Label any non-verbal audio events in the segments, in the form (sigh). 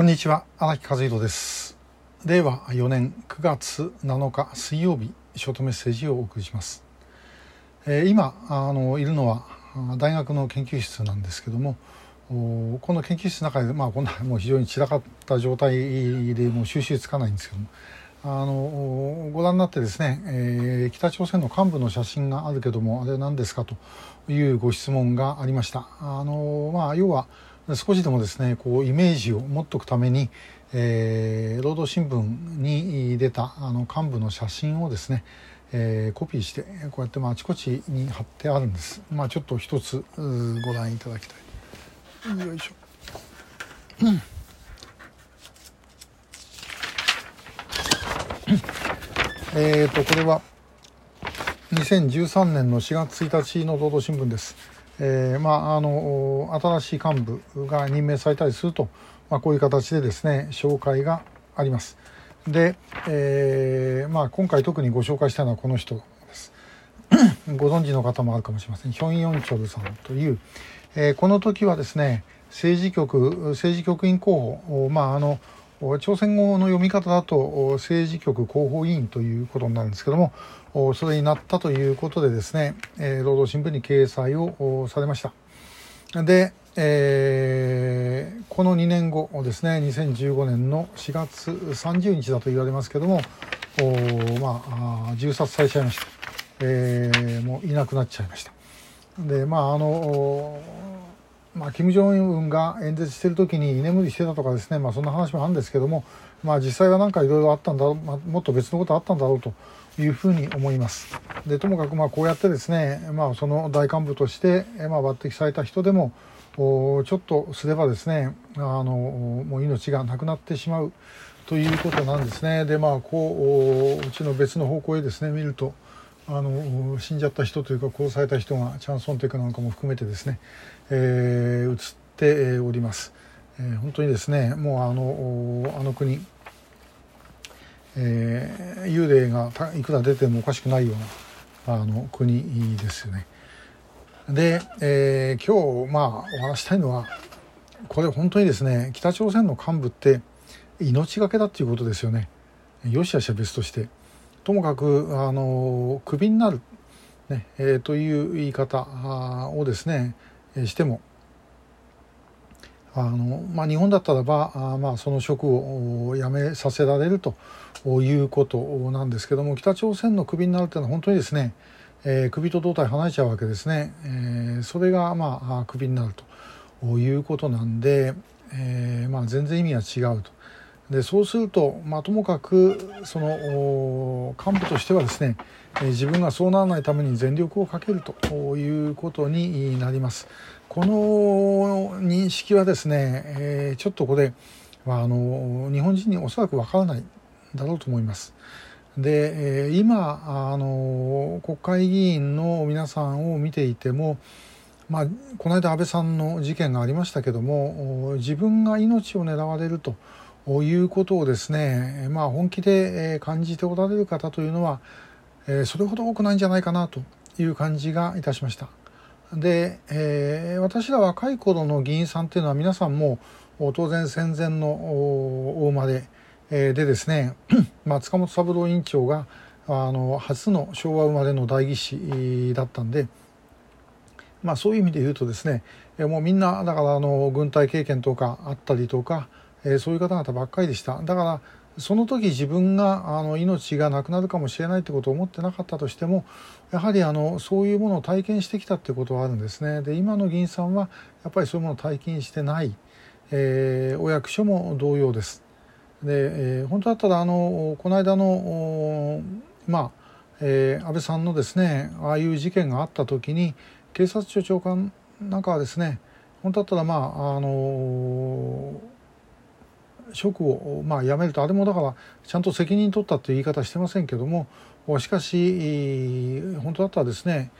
こんにちは荒木和弘です令和4年9月7日水曜日ショートメッセージをお送りします、えー、今あのいるのは大学の研究室なんですけどもこの研究室の中で、まあ、こんなもう非常に散らかった状態でもう収集つかないんですけどもあのご覧になってですね、えー、北朝鮮の幹部の写真があるけどもあれ何ですかというご質問がありました。あのまあ、要は少しでもですねこうイメージを持っておくために、えー、労働新聞に出たあの幹部の写真をですね、えー、コピーしてこうやってまああちこちに貼ってあるんです。まあ、ちょっと一つご覧いただきたい。よいしょ。えっとこれは2013年の4月1日の労働新聞です。えー、まあ、あの新しい幹部が任命されたりすると、まあ、こういう形でですね紹介があります。で、えー、まあ、今回特にご紹介したいのはこの人です。(coughs) ご存知の方もあるかもしれませんヒョン・ヨンチョルさんという、えー、この時はですね政治局政治局員候補まああの朝鮮語の読み方だと政治局広報委員ということになるんですけどもそれになったということでですね、え労働新聞に掲載をされました。で、えー、この2年後ですね2015年の4月30日だと言われますけどもまあ、銃殺されちゃいました、えー、もういなくなっちゃいましたでまああのまあ、金正恩が演説している時に居眠りしてたとかですね、まあ、そんな話もあるんですけども、まあ、実際は何かいろいろあったんだろう、まあ、もっと別のことあったんだろうというふうに思います。でともかくまあこうやってですね、まあ、その大幹部として、まあ、抜擢された人でもちょっとすればですねあのもう命がなくなってしまうということなんですね。でまあこううちの別の方向へですね見るとあの死んじゃった人というか殺された人がチャン・ソンテクなんかも含めてですね、えー、映っております、えー、本当にですねもうあのあの国、えー、幽霊がいくら出てもおかしくないようなあの国ですよね。で、えー、今日まあお話したいのはこれ本当にですね北朝鮮の幹部って命がけだっていうことですよね。よしあしは別として。ともかくあのクビになる、ねえー、という言い方をですねしてもあの、まあ、日本だったらばあ、まあ、その職を辞めさせられるということなんですけども北朝鮮のクビになるというのは本当にですね、えー、首と胴体離れちゃうわけですね、えー、それがまあクビになるということなんで、えーまあ、全然意味が違うと。でそうすると、まあ、ともかくその幹部としてはですね自分がそうならないために全力をかけるということになります。この認識はですね、えー、ちょっとこれ、まあ、あの日本人におそらくわからないだろうと思います。で、え今あの国会議員の皆さんを見ていてもまあ、この間安倍さんの事件がありましたけども自分が命を狙われるということをですね、まあ、本気で感じておられる方というのはそれほど多くないんじゃないかなという感じがいたしました。で、えー、私ら若い頃の議員さんっていうのは皆さんも当然戦前の大生まれでですね、(clears throat) まあ、塚本三郎委員長があの初の昭和生まれの代議士だったんで、まあ、そういう意味で言うとですねもうみんなだからあの軍隊経験とかあったりとかえー、そういう方々ばっかりでした。だからその時自分があの命がなくなるかもしれないってことを思ってなかったとしてもやはりあのそういうものを体験してきたってことはあるんですね。で今の議員さんはやっぱりそういうものを体験してない、えー、お役所も同様です。で、えー、本当だったらあのこの間のまあえー、安倍さんのですねああいう事件があった時に警察庁長官なんかはですね本当だったらまああの職をまあ辞めるとあれもだからちゃんと責任取ったという言い方してませんけどもしかし本当だったらですね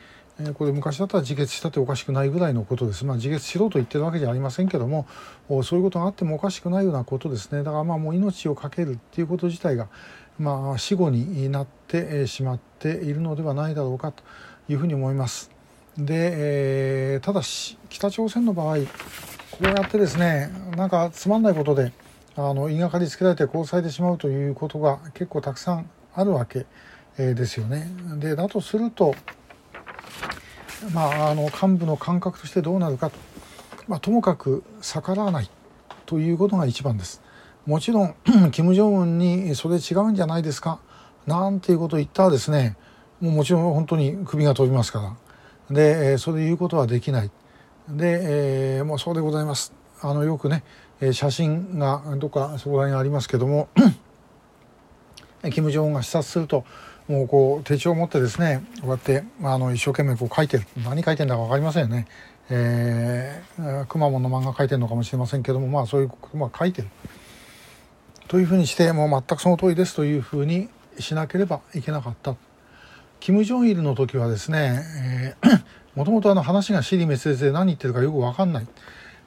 これ昔だったら自決したっておかしくないぐらいのことです、まあ、自決しろと言ってるわけじゃありませんけどもそういうことがあってもおかしくないようなことですねだからまあもう命を懸けるっていうこと自体が、まあ、死後になってしまっているのではないだろうかというふうに思います。で、えー、ただし北朝鮮の場合こうやってですねなんかつまんないことであの言いがかりつけられて殺されてしまうということが結構たくさんあるわけですよね。でだとすると、まあ、あの幹部の感覚としてどうなるかと、まあ、ともかく逆らわないということが一番です。もちろん金正恩にそれ違うんじゃないですかなんていうことを言ったらですねもうもちろん本当に首が飛びますからでそれ言うことはできないで、えー、もうそうでございますあのよくねえ写真がどっかそこら辺にありますけども金正恩が視察するともうこう手帳を持ってですねこうやってあの一生懸命こう書いてる何書いてんだか分かりませんよね。えー、くまモンの漫画書いてるのかもしれませんけどもまあそういうことは書いてるというふうにしてもう全くその通りですというふうにしなければいけなかった。金正日の時はですね、もともと話が尻滅裂で何言ってるかよく分かんない、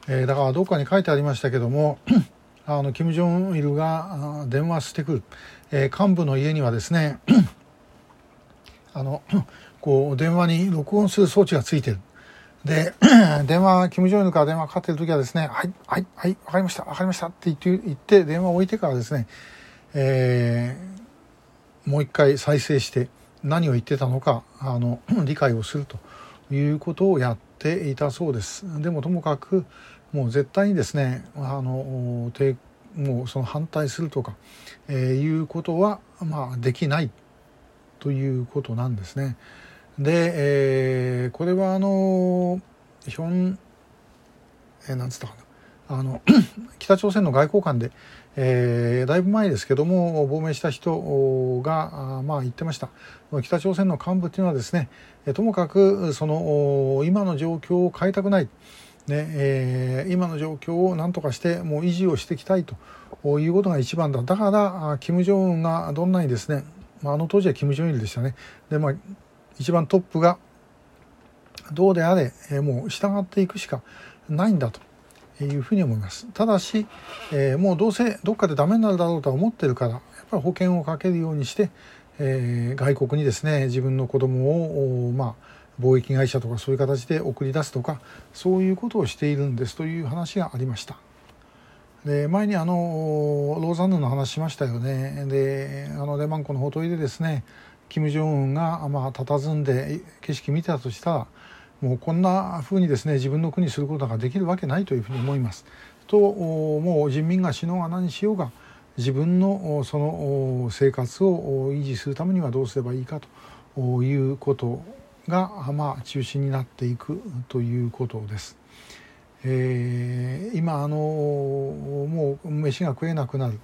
えー、だからどっかに書いてありましたけども (clears throat) あの金正日が電話してくる、えー、幹部の家にはですね (clears throat) あのこう電話に録音する装置がついてる。で (clears throat) 電話金正日から電話かかってる時はですね「はいはいはい分かりました分かりました」って言って言って電話を置いてからですね、えー、もう一回再生して何を言ってたのかあの理解をするということをやっていたそうです。でもともかくもう絶対にですねあのもうその反対するとか、えー、いうことはまあできないということなんですね。で、えー、これはあのヒョン、えー、なんつったかなあの (clears throat) 北朝鮮の外交官で、えー、だいぶ前ですけども亡命した人がまあ言ってました。北朝鮮の幹部っていうのはですねともかくその今の状況を変えたくない、ねえー、今の状況を何とかしてもう維持をしていきたいということが一番だ。だから金正恩がどんなにですねあの当時は金正日でしたね。で、まあ、一番トップがどうであれ、もう従っていくしかないんだと。いうふうに思いますただし、えー、もうどうせどっかでダメになるだろうとは思ってるからやっぱり保険をかけるようにして、えー、外国にですね自分の子供をまあ貿易会社とかそういう形で送り出すとかそういうことをしているんですという話がありました。で前にあのローザンヌの話しましたよねであのレマン湖のほとりでですね金正恩がまあ佇んで景色見てたとしたらもうこんなふうにですね自分の国にすることができるわけないというふうに思います。ともう人民が死のうが何しようが自分のその生活を維持するためにはどうすればいいかということがまあ中心になっていくということです。えー、今あのもう飯が食えなくなる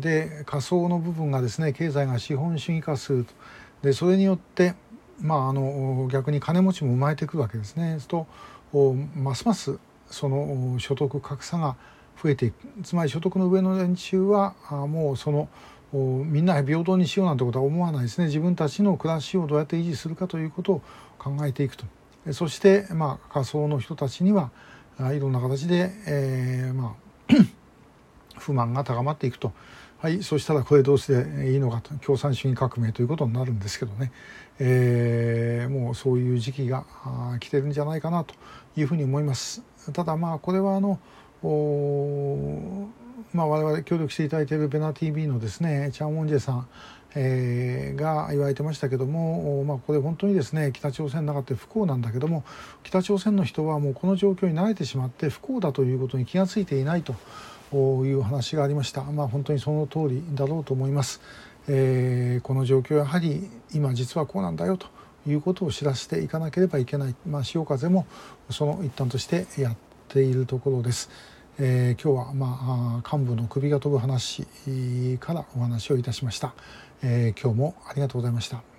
で仮想の部分がですね経済が資本主義化するとでそれによってまああの逆に金持ちも生まれてくるわけですね。すとますますその所得格差が増えていく。つまり所得の上の連中はもうそのみんな平等にしようなんてことは思わないですね。自分たちの暮らしをどうやって維持するかということを考えていくと。そしてまあ仮想の人たちにはいろんな形で、えー、まあ (clears throat) 不満が高まっていくと。はい、そしたらこれどうしていいのかと共産主義革命ということになるんですけどね、えー、もうそういう時期が来てるんじゃないかなというふうに思います。ただまあこれはあのまあ、我々協力していただいているベナ TV のですねチャン・ウォンジェさん、えー、が言われてましたけども、まあ、これ本当にですね北朝鮮の中って不幸なんだけども北朝鮮の人はもうこの状況に慣れてしまって不幸だということに気が付いていないという話がありました。まあ、本当にその通りだろうと思います。えー、この状況やはり今実はこうなんだよということを知らせていかなければいけない、まあ、潮風もその一端としてやっているところです。えー、今日は、まあ、幹部の首が飛ぶ話からお話をいたしました、えー、今日もありがとうございました。